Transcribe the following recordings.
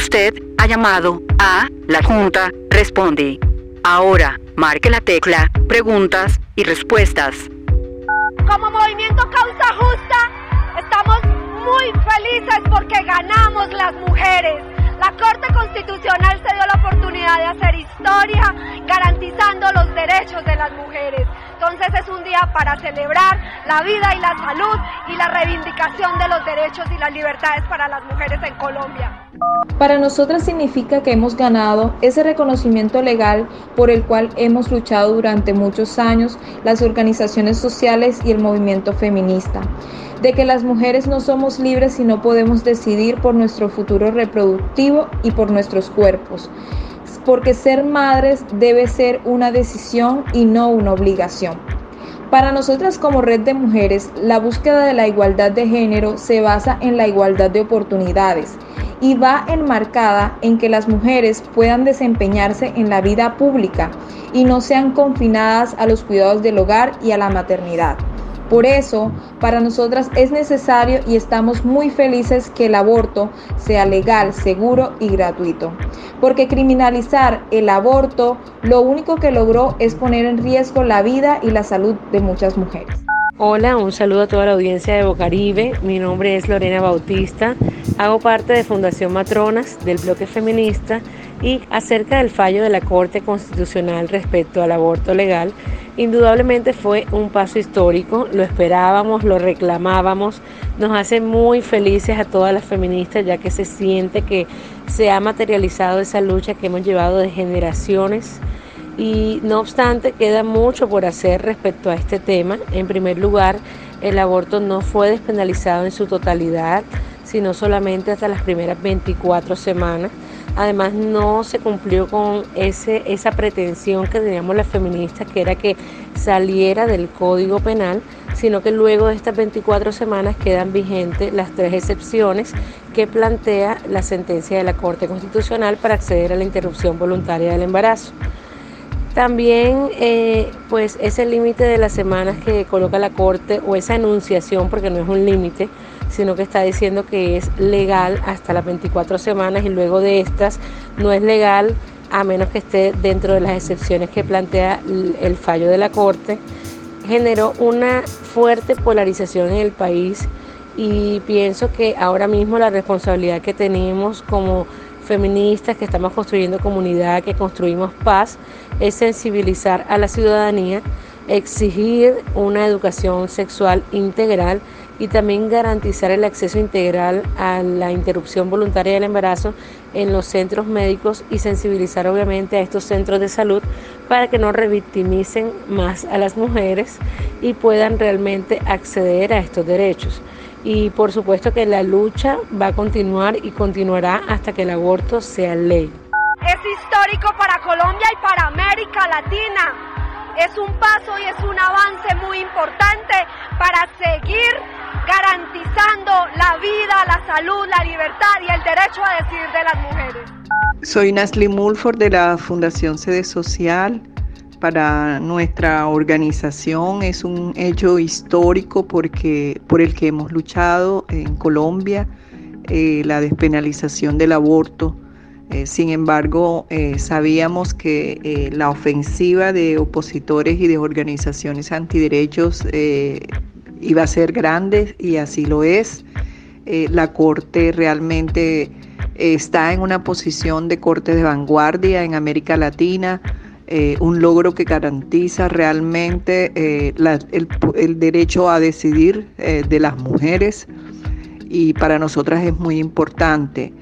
Usted ha llamado a la Junta Responde. Ahora, marque la tecla Preguntas y Respuestas. Como Movimiento Causa Justa, estamos muy felices porque ganamos las mujeres. La Corte Constitucional se dio la oportunidad de hacer historia garantizando los derechos de las mujeres. Entonces es un día para celebrar la vida y la salud y la reivindicación de los derechos y las libertades para las mujeres en Colombia. Para nosotras significa que hemos ganado ese reconocimiento legal por el cual hemos luchado durante muchos años las organizaciones sociales y el movimiento feminista, de que las mujeres no somos libres y no podemos decidir por nuestro futuro reproductivo y por nuestros cuerpos, porque ser madres debe ser una decisión y no una obligación. Para nosotras como red de mujeres, la búsqueda de la igualdad de género se basa en la igualdad de oportunidades y va enmarcada en que las mujeres puedan desempeñarse en la vida pública y no sean confinadas a los cuidados del hogar y a la maternidad. Por eso, para nosotras es necesario y estamos muy felices que el aborto sea legal, seguro y gratuito. Porque criminalizar el aborto lo único que logró es poner en riesgo la vida y la salud de muchas mujeres. Hola, un saludo a toda la audiencia de Bocaribe. Mi nombre es Lorena Bautista. Hago parte de Fundación Matronas del bloque feminista y acerca del fallo de la Corte Constitucional respecto al aborto legal, indudablemente fue un paso histórico, lo esperábamos, lo reclamábamos, nos hace muy felices a todas las feministas ya que se siente que se ha materializado esa lucha que hemos llevado de generaciones y no obstante queda mucho por hacer respecto a este tema. En primer lugar, el aborto no fue despenalizado en su totalidad, sino solamente hasta las primeras 24 semanas. Además, no se cumplió con ese, esa pretensión que teníamos las feministas, que era que saliera del Código Penal, sino que luego de estas 24 semanas quedan vigentes las tres excepciones que plantea la sentencia de la Corte Constitucional para acceder a la interrupción voluntaria del embarazo. También, eh, pues, ese límite de las semanas que coloca la Corte o esa enunciación, porque no es un límite, sino que está diciendo que es legal hasta las 24 semanas y luego de estas no es legal a menos que esté dentro de las excepciones que plantea el fallo de la Corte, generó una fuerte polarización en el país y pienso que ahora mismo la responsabilidad que tenemos como feministas, que estamos construyendo comunidad, que construimos paz, es sensibilizar a la ciudadanía, exigir una educación sexual integral y también garantizar el acceso integral a la interrupción voluntaria del embarazo en los centros médicos y sensibilizar obviamente a estos centros de salud para que no revictimicen más a las mujeres y puedan realmente acceder a estos derechos y por supuesto que la lucha va a continuar y continuará hasta que el aborto sea ley. Es histórico para Colombia y para América Latina. Es un paso y es un avance muy importante para seguir garantizando la vida, la salud, la libertad y el derecho a decidir de las mujeres. Soy Nasli Mulford de la Fundación Sede Social para nuestra organización es un hecho histórico porque, por el que hemos luchado en Colombia, eh, la despenalización del aborto. Eh, sin embargo, eh, sabíamos que la ofensiva de opositores y de organizaciones antiderechos iba a ser grande y así lo es. la Corte realmente está en una posición de Corte de vanguardia en América Latina eh, un logro que garantiza realmente eh, el, derecho a decidir eh, de las mujeres y para nosotras es muy importante.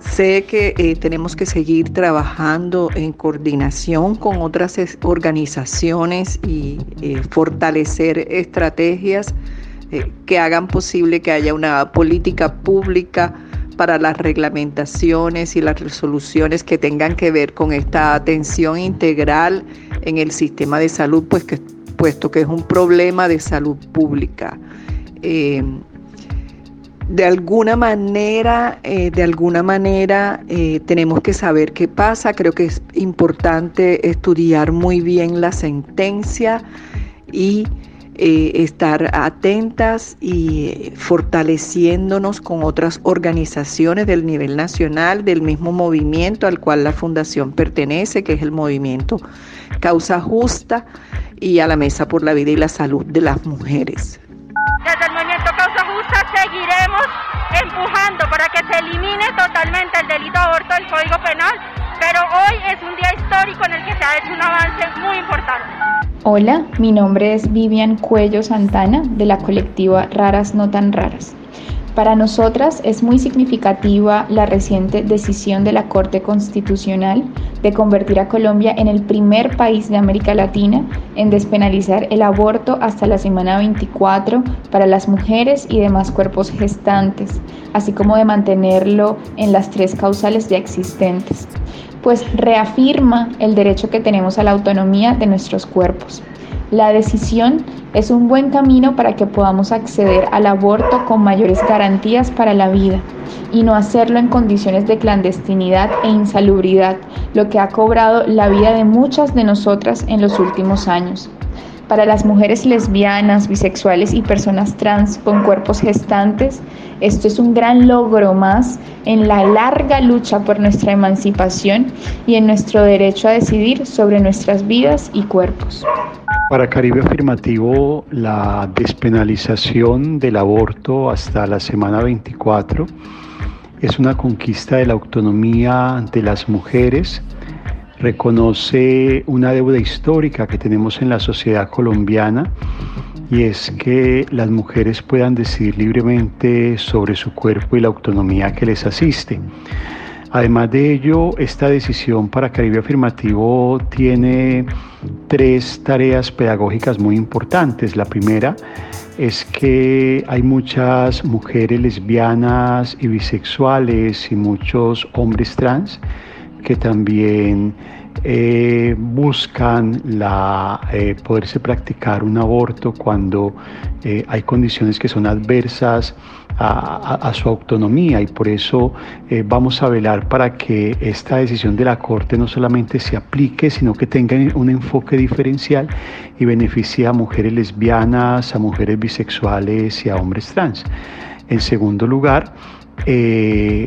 Sé que tenemos que seguir trabajando en coordinación con otras organizaciones y fortalecer estrategias que hagan posible que haya una política pública para las reglamentaciones y las resoluciones que tengan que ver con esta atención integral en el sistema de salud, pues que, puesto que es un problema de salud pública. Eh, de alguna manera, eh, de alguna manera eh, tenemos que saber qué pasa. Creo que es importante estudiar muy bien la sentencia y eh, estar atentas y fortaleciéndonos con otras organizaciones del nivel nacional, del mismo movimiento al cual la Fundación pertenece, que es el movimiento Causa Justa, y a la Mesa por la Vida y la Salud de las Mujeres. Desde el movimiento Causa Justa seguiremos empujando para que se elimine totalmente el delito de aborto del Código Penal, pero hoy es un día histórico en el que se ha hecho un avance muy importante. Hola, mi nombre es Vivian Cuello Santana de la colectiva Raras No Tan Raras. Para nosotras es muy significativa la reciente decisión de la Corte Constitucional de convertir a Colombia en el primer país de América Latina en despenalizar el aborto hasta la semana 24 para las mujeres y demás cuerpos gestantes, así como de mantenerlo en las tres causales ya existentes pues reafirma el derecho que tenemos a la autonomía de nuestros cuerpos. La decisión es un buen camino para que podamos acceder al aborto con mayores garantías para la vida y no hacerlo en condiciones de clandestinidad e insalubridad, lo que ha cobrado la vida de muchas de nosotras en los últimos años. Para las mujeres lesbianas, bisexuales y personas trans con cuerpos gestantes, esto es un gran logro más en la larga lucha por nuestra emancipación y en nuestro derecho a decidir sobre nuestras vidas y cuerpos. Para Caribe Afirmativo, la despenalización del aborto hasta la semana 24 es una conquista de la autonomía de las mujeres reconoce una deuda histórica que tenemos en la sociedad colombiana y es que las mujeres puedan decidir libremente sobre su cuerpo y la autonomía que les asiste. Además de ello, esta decisión para Caribe Afirmativo tiene tres tareas pedagógicas muy importantes. La primera es que hay muchas mujeres lesbianas y bisexuales y muchos hombres trans que también eh, buscan la, eh, poderse practicar un aborto cuando eh, hay condiciones que son adversas a, su autonomía y por eso vamos a velar para que esta decisión de la Corte no solamente se aplique, sino que tenga un enfoque diferencial y beneficie a mujeres lesbianas, a mujeres bisexuales y a hombres trans. En segundo lugar, eh,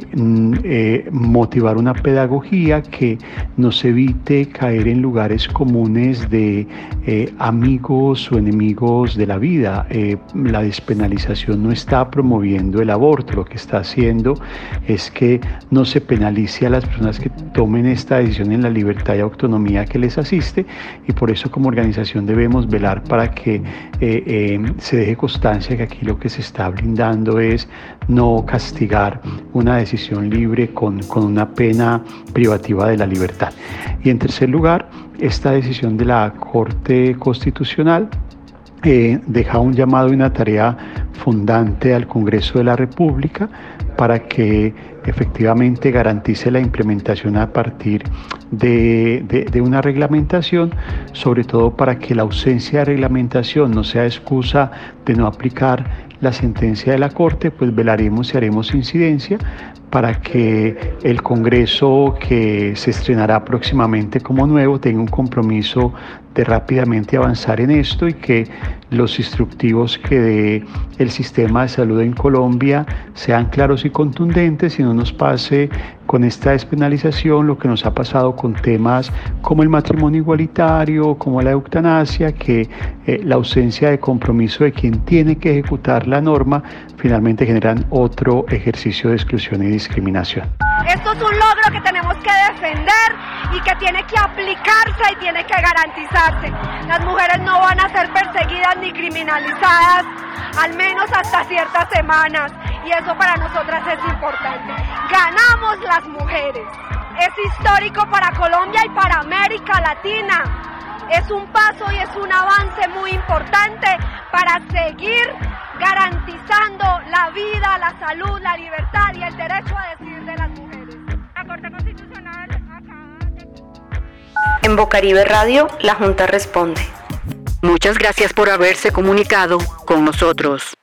eh, motivar una pedagogía que nos evite caer en lugares comunes de eh, amigos o enemigos de la vida. la despenalización no está promoviendo el aborto, lo que está haciendo es que no se penalice a las personas que tomen esta decisión en la libertad y autonomía que les asiste y por eso como organización debemos velar para que se deje constancia que aquí lo que se está blindando es no castigar una decisión libre con, una pena privativa de la libertad. Y en tercer lugar, esta decisión de la Corte Constitucional eh, deja un llamado y una tarea fundante al Congreso de la República para que efectivamente garantice la implementación a partir de, de, una reglamentación, sobre todo para que la ausencia de reglamentación no sea excusa de no aplicar la sentencia de la Corte, pues velaremos y haremos incidencia para que el Congreso que se estrenará próximamente como nuevo tenga un compromiso de rápidamente avanzar en esto y que los instructivos que dé el sistema de salud en Colombia sean claros y contundentes y no nos pase con esta despenalización lo que nos ha pasado con temas como el matrimonio igualitario, como la eutanasia, que eh, la ausencia de compromiso de quien tiene que ejecutar la norma finalmente generan otro ejercicio de exclusión y discriminación. Esto es un logro que tenemos que defender y que tiene que aplicarse y tiene que garantizarse. Las mujeres no van a ser perseguidas ni criminalizadas, al menos hasta ciertas semanas. Y eso para nosotras es importante. Ganamos las mujeres. Es histórico para Colombia y para América Latina. Es un paso y es un avance muy importante para seguir garantizando la vida, la salud, la libertad y el derecho a decidir de las mujeres. En Bocaribe Radio, la Junta responde. Muchas gracias por haberse comunicado con nosotros.